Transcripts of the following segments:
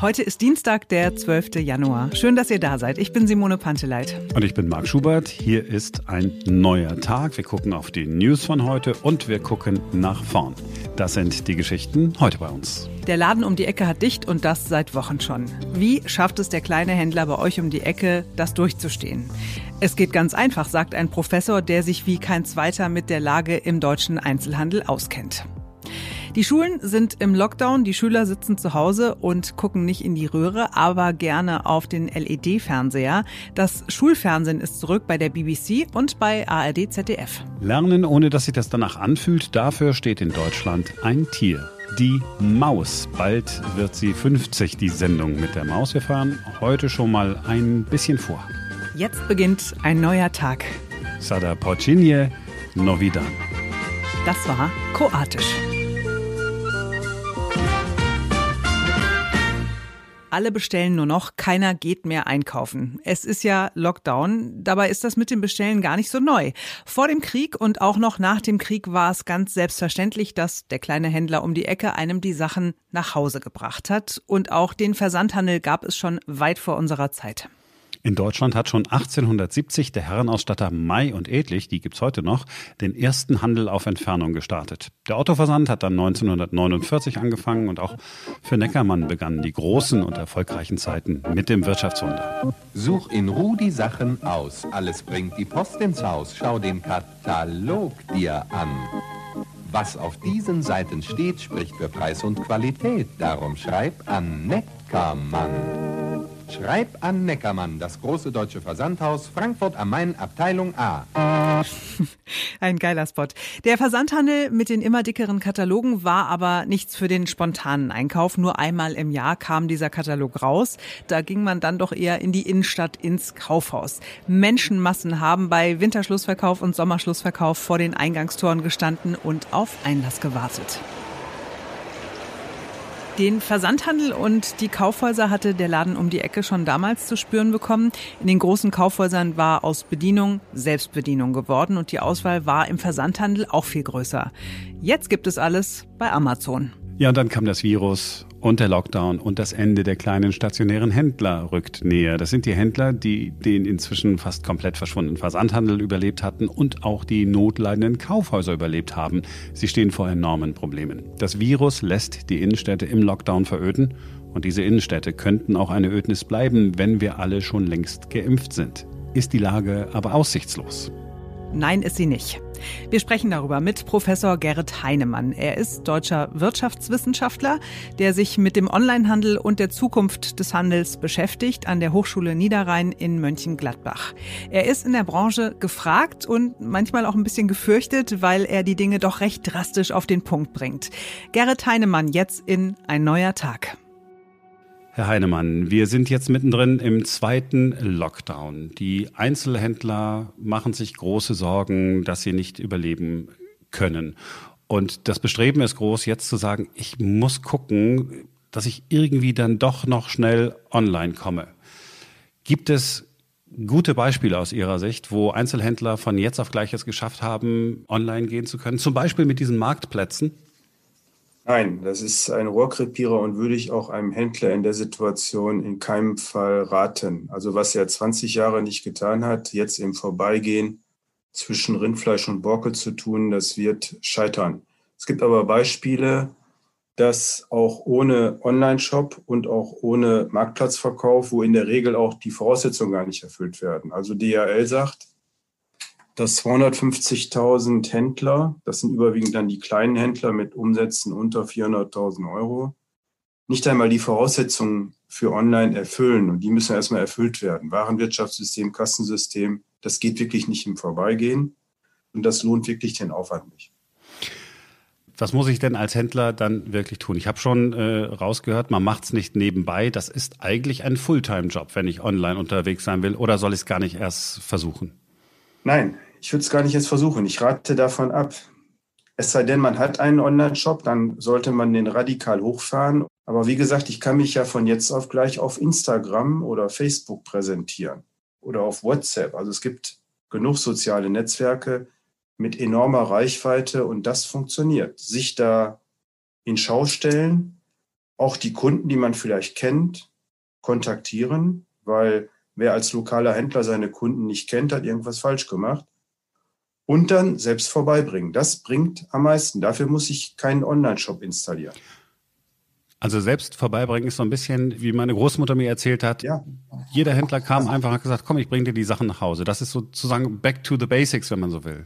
Heute ist Dienstag, der 12. Januar. Schön, dass ihr da seid. Ich bin Simone Panteleit. Und ich bin Marc Schubert. Hier ist ein neuer Tag. Wir gucken auf die News von heute und wir gucken nach vorn. Das sind die Geschichten heute bei uns. Der Laden um die Ecke hat dicht und das seit Wochen schon. Wie schafft es der kleine Händler bei euch um die Ecke, das durchzustehen? Es geht ganz einfach, sagt ein Professor, der sich wie kein zweiter mit der Lage im deutschen Einzelhandel auskennt. Die Schulen sind im Lockdown, die Schüler sitzen zu Hause und gucken nicht in die Röhre, aber gerne auf den LED-Fernseher. Das Schulfernsehen ist zurück bei der BBC und bei ARD ZDF. Lernen, ohne dass sich das danach anfühlt, dafür steht in Deutschland ein Tier. Die Maus. Bald wird sie 50, die Sendung mit der Maus. Wir fahren heute schon mal ein bisschen vor. Jetzt beginnt ein neuer Tag. Sada Porcinje Novidan. Das war kroatisch. Alle bestellen nur noch, keiner geht mehr einkaufen. Es ist ja Lockdown, dabei ist das mit dem Bestellen gar nicht so neu. Vor dem Krieg und auch noch nach dem Krieg war es ganz selbstverständlich, dass der kleine Händler um die Ecke einem die Sachen nach Hause gebracht hat. Und auch den Versandhandel gab es schon weit vor unserer Zeit. In Deutschland hat schon 1870 der Herrenausstatter May und Edlich, die gibt's heute noch, den ersten Handel auf Entfernung gestartet. Der Ottoversand hat dann 1949 angefangen und auch für Neckermann begannen die großen und erfolgreichen Zeiten mit dem Wirtschaftswunder. Such in Ruhe die Sachen aus, alles bringt die Post ins Haus, schau den Katalog dir an. Was auf diesen Seiten steht, spricht für Preis und Qualität, darum schreib an Neckermann. Schreib an Neckermann, das große deutsche Versandhaus, Frankfurt am Main, Abteilung A. Ein geiler Spot. Der Versandhandel mit den immer dickeren Katalogen war aber nichts für den spontanen Einkauf. Nur einmal im Jahr kam dieser Katalog raus. Da ging man dann doch eher in die Innenstadt ins Kaufhaus. Menschenmassen haben bei Winterschlussverkauf und Sommerschlussverkauf vor den Eingangstoren gestanden und auf Einlass gewartet. Den Versandhandel und die Kaufhäuser hatte der Laden um die Ecke schon damals zu spüren bekommen. In den großen Kaufhäusern war aus Bedienung Selbstbedienung geworden und die Auswahl war im Versandhandel auch viel größer. Jetzt gibt es alles bei Amazon. Ja, und dann kam das Virus und der Lockdown und das Ende der kleinen stationären Händler rückt näher. Das sind die Händler, die den inzwischen fast komplett verschwundenen Versandhandel überlebt hatten und auch die notleidenden Kaufhäuser überlebt haben. Sie stehen vor enormen Problemen. Das Virus lässt die Innenstädte im Lockdown veröden und diese Innenstädte könnten auch eine Ödnis bleiben, wenn wir alle schon längst geimpft sind. Ist die Lage aber aussichtslos? Nein, ist sie nicht. Wir sprechen darüber mit Professor Gerrit Heinemann. Er ist deutscher Wirtschaftswissenschaftler, der sich mit dem Onlinehandel und der Zukunft des Handels beschäftigt an der Hochschule Niederrhein in Mönchengladbach. Er ist in der Branche gefragt und manchmal auch ein bisschen gefürchtet, weil er die Dinge doch recht drastisch auf den Punkt bringt. Gerrit Heinemann jetzt in Ein neuer Tag. Herr Heinemann, wir sind jetzt mittendrin im zweiten Lockdown. Die Einzelhändler machen sich große Sorgen, dass sie nicht überleben können. Und das Bestreben ist groß, jetzt zu sagen, ich muss gucken, dass ich irgendwie dann doch noch schnell online komme. Gibt es gute Beispiele aus Ihrer Sicht, wo Einzelhändler von jetzt auf gleich es geschafft haben, online gehen zu können? Zum Beispiel mit diesen Marktplätzen? Nein, das ist ein Rohrkrepierer und würde ich auch einem Händler in der Situation in keinem Fall raten. Also was er 20 Jahre nicht getan hat, jetzt im Vorbeigehen zwischen Rindfleisch und Borke zu tun, das wird scheitern. Es gibt aber Beispiele, dass auch ohne Online-Shop und auch ohne Marktplatzverkauf, wo in der Regel auch die Voraussetzungen gar nicht erfüllt werden. Also DHL sagt, dass 250.000 Händler, das sind überwiegend dann die kleinen Händler mit Umsätzen unter 400.000 Euro, nicht einmal die Voraussetzungen für Online erfüllen. Und die müssen erstmal erfüllt werden. Warenwirtschaftssystem, Kassensystem, das geht wirklich nicht im Vorbeigehen. Und das lohnt wirklich den Aufwand nicht. Was muss ich denn als Händler dann wirklich tun? Ich habe schon äh, rausgehört, man macht es nicht nebenbei. Das ist eigentlich ein Fulltime-Job, wenn ich online unterwegs sein will. Oder soll ich es gar nicht erst versuchen? Nein, ich würde es gar nicht jetzt versuchen. Ich rate davon ab. Es sei denn, man hat einen Online-Shop, dann sollte man den radikal hochfahren. Aber wie gesagt, ich kann mich ja von jetzt auf gleich auf Instagram oder Facebook präsentieren oder auf WhatsApp. Also es gibt genug soziale Netzwerke mit enormer Reichweite und das funktioniert. Sich da in Schau stellen auch die Kunden, die man vielleicht kennt, kontaktieren, weil wer als lokaler Händler seine Kunden nicht kennt, hat irgendwas falsch gemacht. Und dann selbst vorbeibringen. Das bringt am meisten. Dafür muss ich keinen Online-Shop installieren. Also selbst vorbeibringen ist so ein bisschen, wie meine Großmutter mir erzählt hat. Ja. Jeder Händler kam einfach und hat gesagt, komm, ich bringe dir die Sachen nach Hause. Das ist sozusagen back to the basics, wenn man so will.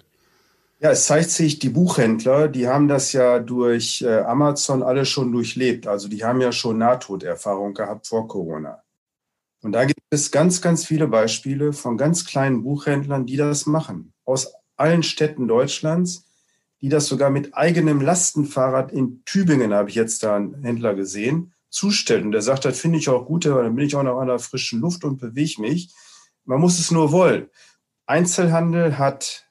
Ja, es zeigt sich, die Buchhändler, die haben das ja durch äh, Amazon alle schon durchlebt. Also die haben ja schon Nahtoderfahrung gehabt vor Corona. Und da gibt es ganz, ganz viele Beispiele von ganz kleinen Buchhändlern, die das machen. Aus allen Städten Deutschlands, die das sogar mit eigenem Lastenfahrrad in Tübingen, habe ich jetzt da einen Händler gesehen, zustellen. Und der sagt, das finde ich auch gut, weil dann bin ich auch noch an der frischen Luft und bewege mich. Man muss es nur wollen. Einzelhandel hat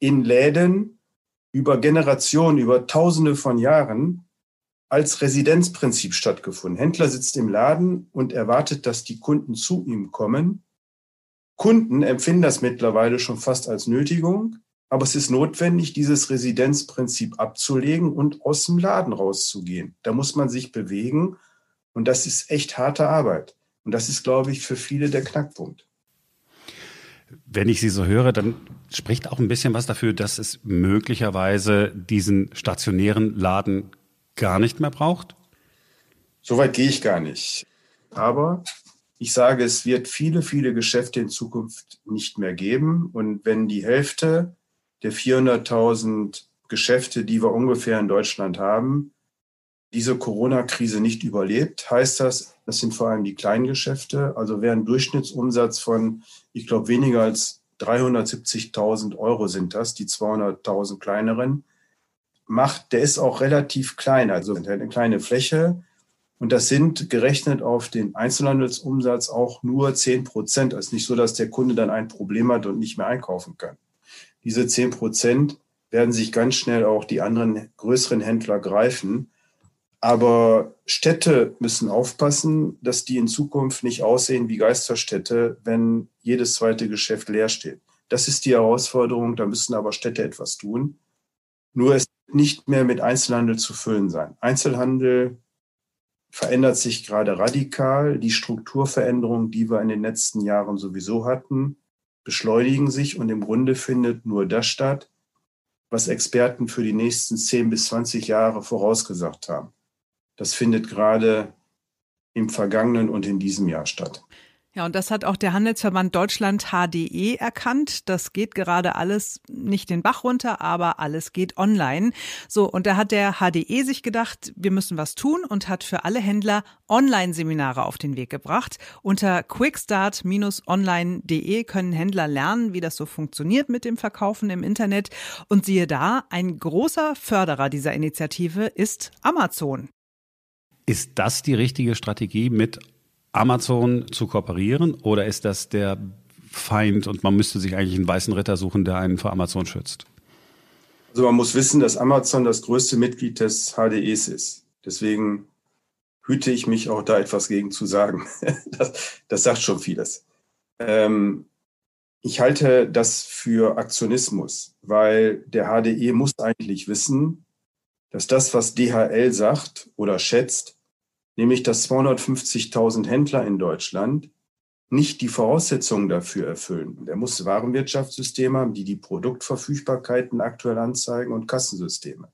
in Läden über Generationen, über Tausende von Jahren als Residenzprinzip stattgefunden. Händler sitzt im Laden und erwartet, dass die Kunden zu ihm kommen. Kunden empfinden das mittlerweile schon fast als Nötigung, aber es ist notwendig, dieses Residenzprinzip abzulegen und aus dem Laden rauszugehen. Da muss man sich bewegen und das ist echt harte Arbeit. Und das ist, glaube ich, für viele der Knackpunkt. Wenn ich Sie so höre, dann spricht auch ein bisschen was dafür, dass es möglicherweise diesen stationären Laden gar nicht mehr braucht? Soweit gehe ich gar nicht. Aber ich sage, es wird viele, viele Geschäfte in Zukunft nicht mehr geben. Und wenn die Hälfte der 400.000 Geschäfte, die wir ungefähr in Deutschland haben, diese Corona-Krise nicht überlebt, heißt das, das sind vor allem die kleinen Geschäfte. Also wer einen Durchschnittsumsatz von, ich glaube, weniger als 370.000 Euro sind das, die 200.000 kleineren, macht, der ist auch relativ klein, also eine kleine Fläche. Und das sind gerechnet auf den Einzelhandelsumsatz auch nur 10 Prozent. Ist nicht so, dass der Kunde dann ein Problem hat und nicht mehr einkaufen kann. Diese 10 Prozent werden sich ganz schnell auch die anderen größeren Händler greifen. Aber Städte müssen aufpassen, dass die in Zukunft nicht aussehen wie Geisterstädte, wenn jedes zweite Geschäft leer steht. Das ist die Herausforderung, da müssen aber Städte etwas tun. Nur es nicht mehr mit Einzelhandel zu füllen sein. Einzelhandel verändert sich gerade radikal. Die Strukturveränderungen, die wir in den letzten Jahren sowieso hatten, beschleunigen sich und im Grunde findet nur das statt, was Experten für die nächsten 10 bis 20 Jahre vorausgesagt haben. Das findet gerade im vergangenen und in diesem Jahr statt. Ja, und das hat auch der Handelsverband Deutschland HDE erkannt. Das geht gerade alles nicht den Bach runter, aber alles geht online. So, und da hat der HDE sich gedacht, wir müssen was tun und hat für alle Händler Online-Seminare auf den Weg gebracht. Unter quickstart-online.de können Händler lernen, wie das so funktioniert mit dem Verkaufen im Internet. Und siehe da, ein großer Förderer dieser Initiative ist Amazon. Ist das die richtige Strategie mit Amazon zu kooperieren oder ist das der Feind und man müsste sich eigentlich einen weißen Ritter suchen, der einen vor Amazon schützt? Also man muss wissen, dass Amazon das größte Mitglied des HDEs ist. Deswegen hüte ich mich auch da etwas gegen zu sagen. Das, das sagt schon vieles. Ähm, ich halte das für Aktionismus, weil der HDE muss eigentlich wissen, dass das, was DHL sagt oder schätzt, nämlich dass 250.000 Händler in Deutschland nicht die Voraussetzungen dafür erfüllen. Der muss Warenwirtschaftssysteme haben, die die Produktverfügbarkeiten aktuell anzeigen und Kassensysteme.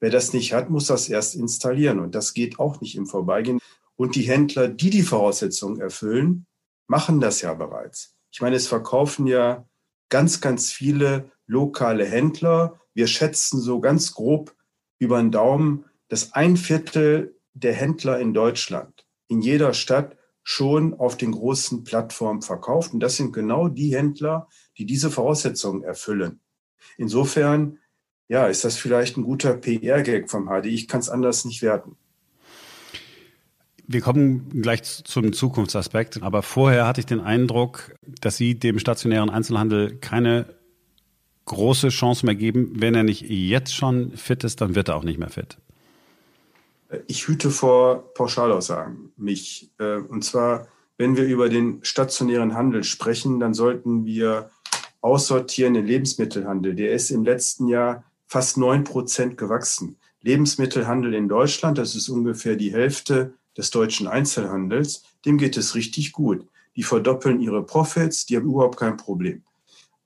Wer das nicht hat, muss das erst installieren und das geht auch nicht im Vorbeigehen. Und die Händler, die die Voraussetzungen erfüllen, machen das ja bereits. Ich meine, es verkaufen ja ganz, ganz viele lokale Händler. Wir schätzen so ganz grob über den Daumen, dass ein Viertel der Händler in Deutschland in jeder Stadt schon auf den großen Plattformen verkauft. Und das sind genau die Händler, die diese Voraussetzungen erfüllen. Insofern, ja, ist das vielleicht ein guter PR-Gag vom HD. Ich kann es anders nicht werten. Wir kommen gleich zum Zukunftsaspekt, aber vorher hatte ich den Eindruck, dass Sie dem stationären Einzelhandel keine große Chance mehr geben. Wenn er nicht jetzt schon fit ist, dann wird er auch nicht mehr fit. Ich hüte vor Pauschalaussagen mich. Äh, und zwar, wenn wir über den stationären Handel sprechen, dann sollten wir aussortieren den Lebensmittelhandel. Der ist im letzten Jahr fast neun Prozent gewachsen. Lebensmittelhandel in Deutschland, das ist ungefähr die Hälfte des deutschen Einzelhandels, dem geht es richtig gut. Die verdoppeln ihre Profits, die haben überhaupt kein Problem.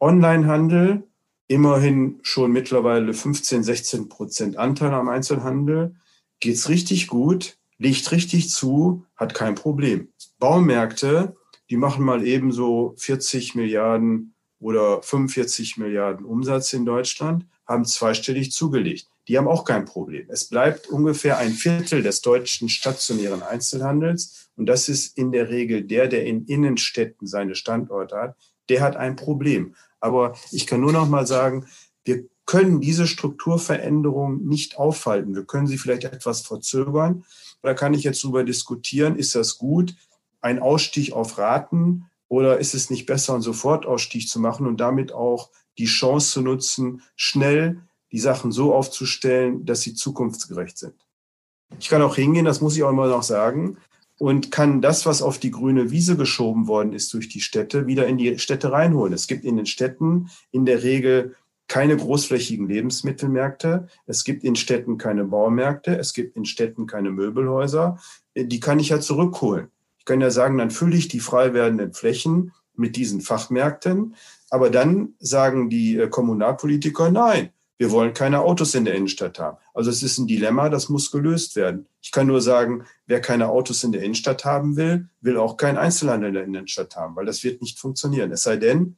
Onlinehandel, immerhin schon mittlerweile 15, 16 Prozent Anteil am Einzelhandel, geht's richtig gut, liegt richtig zu, hat kein Problem. Baumärkte, die machen mal eben so 40 Milliarden oder 45 Milliarden Umsatz in Deutschland, haben zweistellig zugelegt. Die haben auch kein Problem. Es bleibt ungefähr ein Viertel des deutschen stationären Einzelhandels. Und das ist in der Regel der, der in Innenstädten seine Standorte hat. Der hat ein Problem. Aber ich kann nur noch mal sagen, wir können diese Strukturveränderung nicht aufhalten. Wir können sie vielleicht etwas verzögern. Da kann ich jetzt darüber diskutieren, ist das gut, ein Ausstieg auf Raten oder ist es nicht besser, einen Sofortausstieg zu machen und damit auch die Chance zu nutzen, schnell die Sachen so aufzustellen, dass sie zukunftsgerecht sind. Ich kann auch hingehen, das muss ich auch immer noch sagen, und kann das, was auf die grüne Wiese geschoben worden ist durch die Städte, wieder in die Städte reinholen. Es gibt in den Städten in der Regel keine großflächigen Lebensmittelmärkte. Es gibt in Städten keine Baumärkte. Es gibt in Städten keine Möbelhäuser. Die kann ich ja zurückholen. Ich kann ja sagen, dann fülle ich die frei werdenden Flächen mit diesen Fachmärkten. Aber dann sagen die äh, Kommunalpolitiker, nein, wir wollen keine Autos in der Innenstadt haben. Also es ist ein Dilemma, das muss gelöst werden. Ich kann nur sagen, wer keine Autos in der Innenstadt haben will, will auch keinen Einzelhandel in der Innenstadt haben, weil das wird nicht funktionieren. Es sei denn,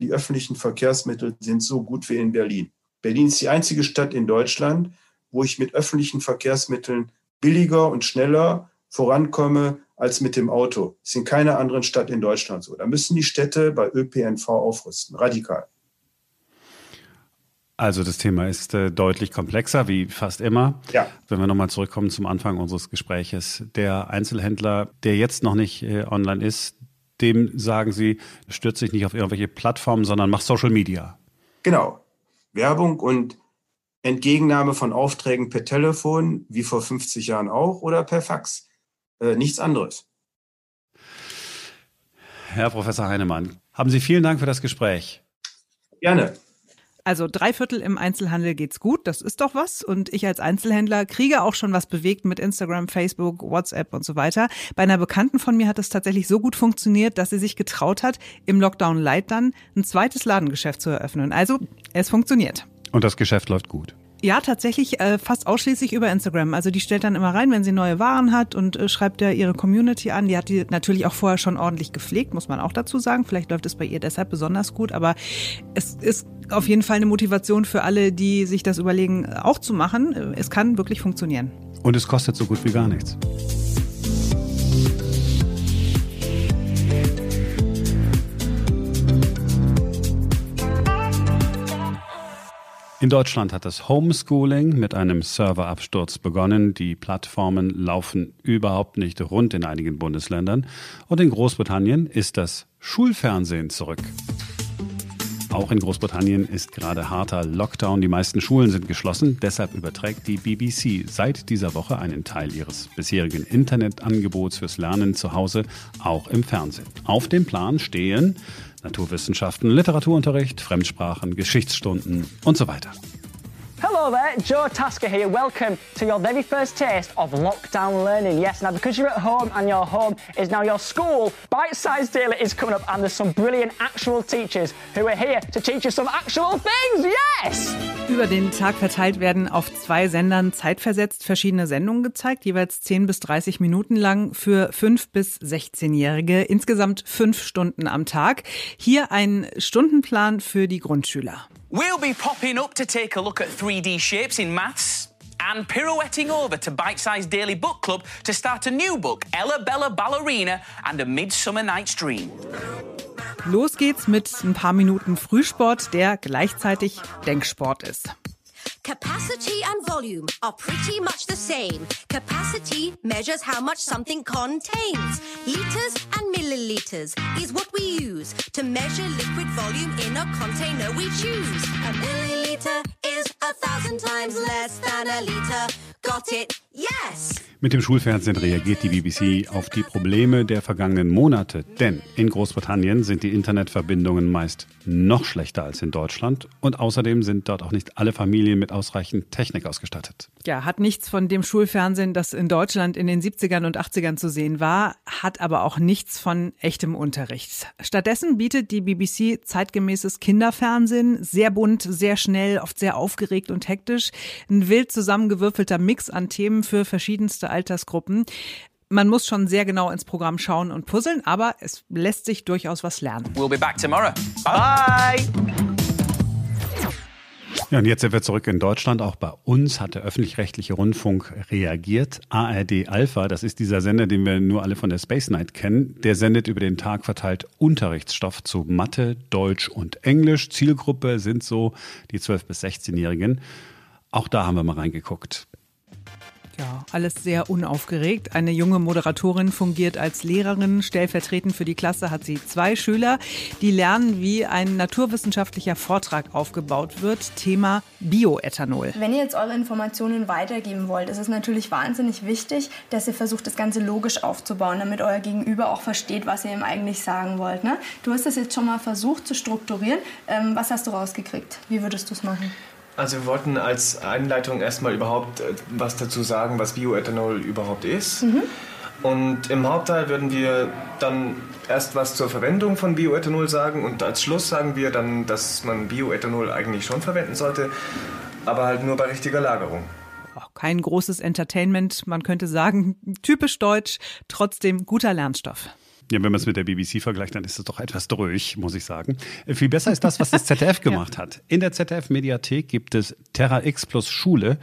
die öffentlichen Verkehrsmittel sind so gut wie in Berlin. Berlin ist die einzige Stadt in Deutschland, wo ich mit öffentlichen Verkehrsmitteln billiger und schneller vorankomme als mit dem Auto. Das ist in keiner anderen Stadt in Deutschland so. Da müssen die Städte bei ÖPNV aufrüsten, radikal. Also das Thema ist äh, deutlich komplexer, wie fast immer. Ja. Wenn wir nochmal zurückkommen zum Anfang unseres Gespräches. Der Einzelhändler, der jetzt noch nicht äh, online ist, dem sagen Sie, stürzt sich nicht auf irgendwelche Plattformen, sondern macht Social Media. Genau. Werbung und Entgegennahme von Aufträgen per Telefon, wie vor 50 Jahren auch, oder per Fax. Äh, nichts anderes. Herr Professor Heinemann, haben Sie vielen Dank für das Gespräch. Gerne. Also drei Viertel im Einzelhandel geht's gut, das ist doch was. Und ich als Einzelhändler kriege auch schon was bewegt mit Instagram, Facebook, WhatsApp und so weiter. Bei einer Bekannten von mir hat es tatsächlich so gut funktioniert, dass sie sich getraut hat, im Lockdown Light dann ein zweites Ladengeschäft zu eröffnen. Also es funktioniert. Und das Geschäft läuft gut. Ja, tatsächlich äh, fast ausschließlich über Instagram. Also die stellt dann immer rein, wenn sie neue Waren hat und äh, schreibt ja ihre Community an. Die hat die natürlich auch vorher schon ordentlich gepflegt, muss man auch dazu sagen. Vielleicht läuft es bei ihr deshalb besonders gut, aber es ist auf jeden Fall eine Motivation für alle, die sich das überlegen, auch zu machen. Es kann wirklich funktionieren. Und es kostet so gut wie gar nichts. In Deutschland hat das Homeschooling mit einem Serverabsturz begonnen. Die Plattformen laufen überhaupt nicht rund in einigen Bundesländern. Und in Großbritannien ist das Schulfernsehen zurück. Auch in Großbritannien ist gerade harter Lockdown. Die meisten Schulen sind geschlossen. Deshalb überträgt die BBC seit dieser Woche einen Teil ihres bisherigen Internetangebots fürs Lernen zu Hause auch im Fernsehen. Auf dem Plan stehen Naturwissenschaften, Literaturunterricht, Fremdsprachen, Geschichtsstunden und so weiter. Hello there, Joe Tasker here. Welcome to your very first taste of lockdown learning. Yes, now because you're at home and your home is now your school, Bite Size Daily is coming up and there's some brilliant actual teachers who are here to teach you some actual things. Yes! Über den Tag verteilt werden auf zwei Sendern zeitversetzt verschiedene Sendungen gezeigt, jeweils 10 bis 30 Minuten lang für 5 bis 16-Jährige, insgesamt 5 Stunden am Tag. Hier ein Stundenplan für die Grundschüler. We'll be popping up to take a look at 3D shapes in maths and pirouetting over to Bite Size Daily Book Club to start a new book, Ella Bella Ballerina and a Midsummer Night's Dream. Los geht's mit ein paar Minuten Frühsport, der gleichzeitig Denksport ist. Capacity and volume are pretty much the same. Capacity measures how much something contains. Liters and milliliters is what we use to measure liquid volume in a container we choose. A milliliter is a thousand times less than a liter. Got it? Yes! Mit dem Schulfernsehen reagiert die BBC auf die Probleme der vergangenen Monate. Denn in Großbritannien sind die Internetverbindungen meist noch schlechter als in Deutschland. Und außerdem sind dort auch nicht alle Familien mit ausreichend Technik ausgestattet. Ja, hat nichts von dem Schulfernsehen, das in Deutschland in den 70ern und 80ern zu sehen war, hat aber auch nichts von echtem Unterricht. Stattdessen bietet die BBC zeitgemäßes Kinderfernsehen, sehr bunt, sehr schnell, oft sehr aufgeregt und hektisch. Ein wild zusammengewürfelter Mix an Themen für verschiedenste Altersgruppen. Man muss schon sehr genau ins Programm schauen und puzzeln, aber es lässt sich durchaus was lernen. We'll be back tomorrow. Bye! Ja, und jetzt sind wir zurück in Deutschland. Auch bei uns hat der öffentlich-rechtliche Rundfunk reagiert. ARD Alpha, das ist dieser Sender, den wir nur alle von der Space Night kennen, der sendet über den Tag verteilt Unterrichtsstoff zu Mathe, Deutsch und Englisch. Zielgruppe sind so die 12- bis 16-Jährigen. Auch da haben wir mal reingeguckt. Ja, alles sehr unaufgeregt. Eine junge Moderatorin fungiert als Lehrerin. Stellvertretend für die Klasse hat sie zwei Schüler, die lernen, wie ein naturwissenschaftlicher Vortrag aufgebaut wird. Thema Bioethanol. Wenn ihr jetzt eure Informationen weitergeben wollt, ist es natürlich wahnsinnig wichtig, dass ihr versucht, das Ganze logisch aufzubauen, damit euer Gegenüber auch versteht, was ihr ihm eigentlich sagen wollt. Ne? Du hast das jetzt schon mal versucht zu strukturieren. Ähm, was hast du rausgekriegt? Wie würdest du es machen? Also wir wollten als Einleitung erstmal überhaupt äh, was dazu sagen, was Bioethanol überhaupt ist. Mhm. Und im Hauptteil würden wir dann erst was zur Verwendung von Bioethanol sagen und als Schluss sagen wir dann, dass man Bioethanol eigentlich schon verwenden sollte, aber halt nur bei richtiger Lagerung. Auch kein großes Entertainment, man könnte sagen, typisch deutsch, trotzdem guter Lernstoff. Ja, wenn man es mit der BBC vergleicht, dann ist es doch etwas durch, muss ich sagen. Viel besser ist das, was das ZDF gemacht hat. In der ZDF-Mediathek gibt es Terra X plus Schule.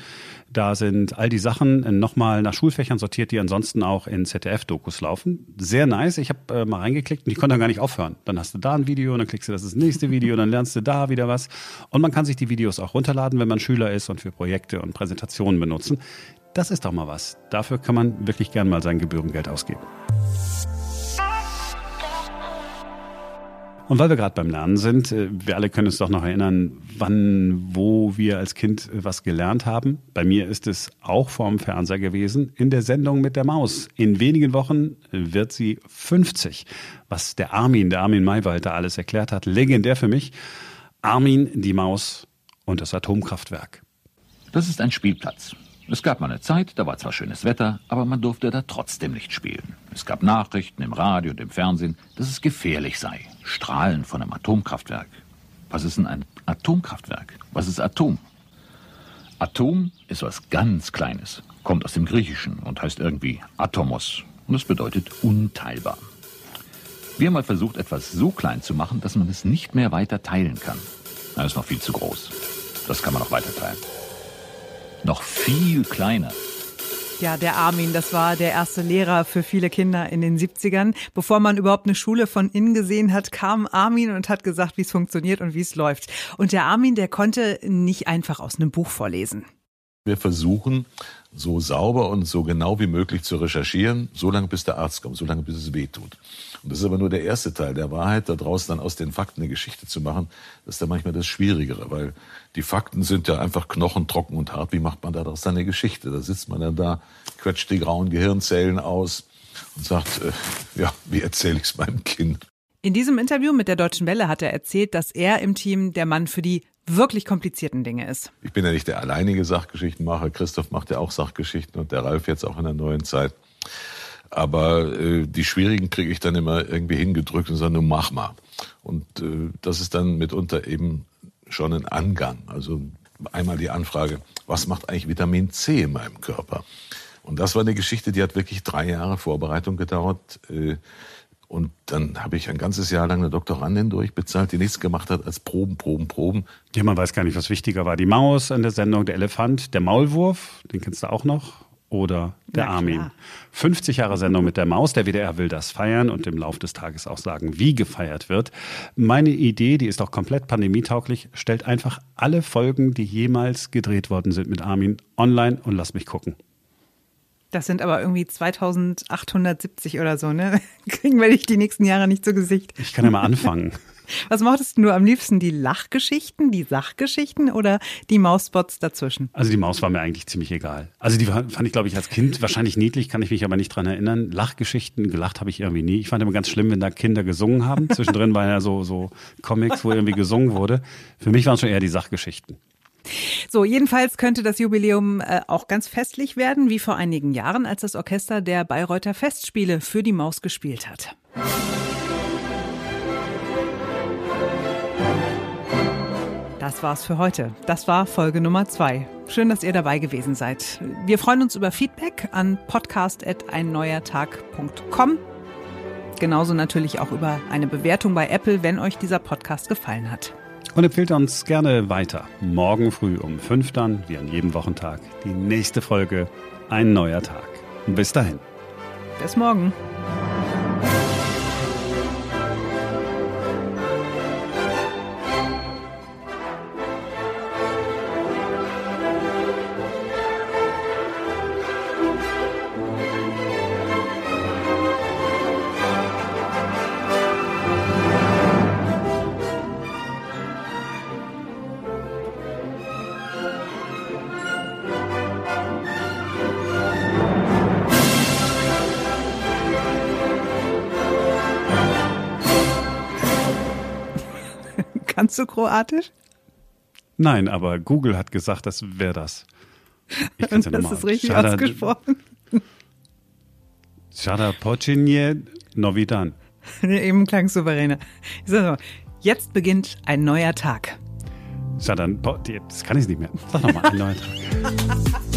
Da sind all die Sachen nochmal nach Schulfächern sortiert, die ansonsten auch in ZDF-Dokus laufen. Sehr nice. Ich habe äh, mal reingeklickt und ich konnte dann gar nicht aufhören. Dann hast du da ein Video dann klickst du das, das nächste Video, dann lernst du da wieder was. Und man kann sich die Videos auch runterladen, wenn man Schüler ist und für Projekte und Präsentationen benutzen. Das ist doch mal was. Dafür kann man wirklich gern mal sein Gebührengeld ausgeben. Und weil wir gerade beim Lernen sind, äh, wir alle können uns doch noch erinnern, wann, wo wir als Kind äh, was gelernt haben. Bei mir ist es auch vorm Fernseher gewesen, in der Sendung mit der Maus. In wenigen Wochen wird sie 50. Was der Armin, der Armin Maywald da alles erklärt hat, legendär für mich. Armin, die Maus und das Atomkraftwerk. Das ist ein Spielplatz. Es gab mal eine Zeit, da war zwar schönes Wetter, aber man durfte da trotzdem nicht spielen. Es gab Nachrichten im Radio und im Fernsehen, dass es gefährlich sei. Strahlen von einem Atomkraftwerk. Was ist denn ein Atomkraftwerk? Was ist Atom? Atom ist was ganz Kleines, kommt aus dem Griechischen und heißt irgendwie Atomos und es bedeutet unteilbar. Wir haben mal versucht, etwas so klein zu machen, dass man es nicht mehr weiter teilen kann. Das ist noch viel zu groß. Das kann man noch weiter teilen noch viel kleiner. Ja, der Armin, das war der erste Lehrer für viele Kinder in den 70ern. Bevor man überhaupt eine Schule von innen gesehen hat, kam Armin und hat gesagt, wie es funktioniert und wie es läuft. Und der Armin, der konnte nicht einfach aus einem Buch vorlesen. Wir versuchen, so sauber und so genau wie möglich zu recherchieren, so lange bis der Arzt kommt, so lange bis es weh tut. Und das ist aber nur der erste Teil der Wahrheit, daraus dann aus den Fakten eine Geschichte zu machen, das ist dann manchmal das Schwierigere, weil die Fakten sind ja einfach knochentrocken und hart. Wie macht man daraus dann eine Geschichte? Da sitzt man dann da, quetscht die grauen Gehirnzellen aus und sagt, äh, ja, wie erzähle ich es meinem Kind? In diesem Interview mit der Deutschen Welle hat er erzählt, dass er im Team der Mann für die wirklich komplizierten Dinge ist. Ich bin ja nicht der alleinige Sachgeschichtenmacher. Christoph macht ja auch Sachgeschichten und der Ralf jetzt auch in der neuen Zeit. Aber äh, die schwierigen kriege ich dann immer irgendwie hingedrückt und sage, nur mach mal. Und äh, das ist dann mitunter eben schon ein Angang. Also einmal die Anfrage, was macht eigentlich Vitamin C in meinem Körper? Und das war eine Geschichte, die hat wirklich drei Jahre Vorbereitung gedauert. Äh, und dann habe ich ein ganzes Jahr lang eine Doktorandin durchbezahlt, die nichts gemacht hat als Proben, Proben, Proben. Ja, man weiß gar nicht, was wichtiger war. Die Maus an der Sendung, der Elefant, der Maulwurf, den kennst du auch noch oder der Na Armin. klar. 50 Jahre Sendung mit der Maus. Der WDR will das feiern und im Laufe des Tages auch sagen, wie gefeiert wird. Meine Idee, die ist auch komplett pandemietauglich, stellt einfach alle Folgen, die jemals gedreht worden sind mit Armin, online und lass mich gucken. Das sind aber irgendwie 2870 oder so, ne? Kriegen wir dich die nächsten Jahre nicht zu Gesicht. Ich kann ja mal anfangen. Was mochtest du am liebsten? Die Lachgeschichten, die Sachgeschichten oder die Mausspots dazwischen? Also die Maus war mir eigentlich ziemlich egal. Also die fand ich, glaube ich, als Kind wahrscheinlich niedlich, kann ich mich aber nicht dran erinnern. Lachgeschichten, gelacht habe ich irgendwie nie. Ich fand immer ganz schlimm, wenn da Kinder gesungen haben. Zwischendrin waren ja so, so Comics, wo irgendwie gesungen wurde. Für mich waren es schon eher die Sachgeschichten. So, jedenfalls könnte das Jubiläum äh, auch ganz festlich werden, wie vor einigen Jahren, als das Orchester der Bayreuther Festspiele für die Maus gespielt hat. Das war's für heute. Das war Folge Nummer zwei. Schön, dass ihr dabei gewesen seid. Wir freuen uns über Feedback an podcast.einneuertag.com. Genauso natürlich auch über eine Bewertung bei Apple, wenn euch dieser Podcast gefallen hat. Und empfehlt uns gerne weiter. Morgen früh um fünf dann, wie an jedem Wochentag, die nächste Folge Ein neuer Tag. Bis dahin. Bis morgen. Kannst du Kroatisch? Nein, aber Google hat gesagt, das wäre das. Ich kann's ja das ist richtig Schada, ausgesprochen. Schada počinje novidan. Eben klang souveräner. So, jetzt beginnt ein neuer Tag. Schada, das kann ich nicht mehr. Sag nochmal, ein neuer Tag.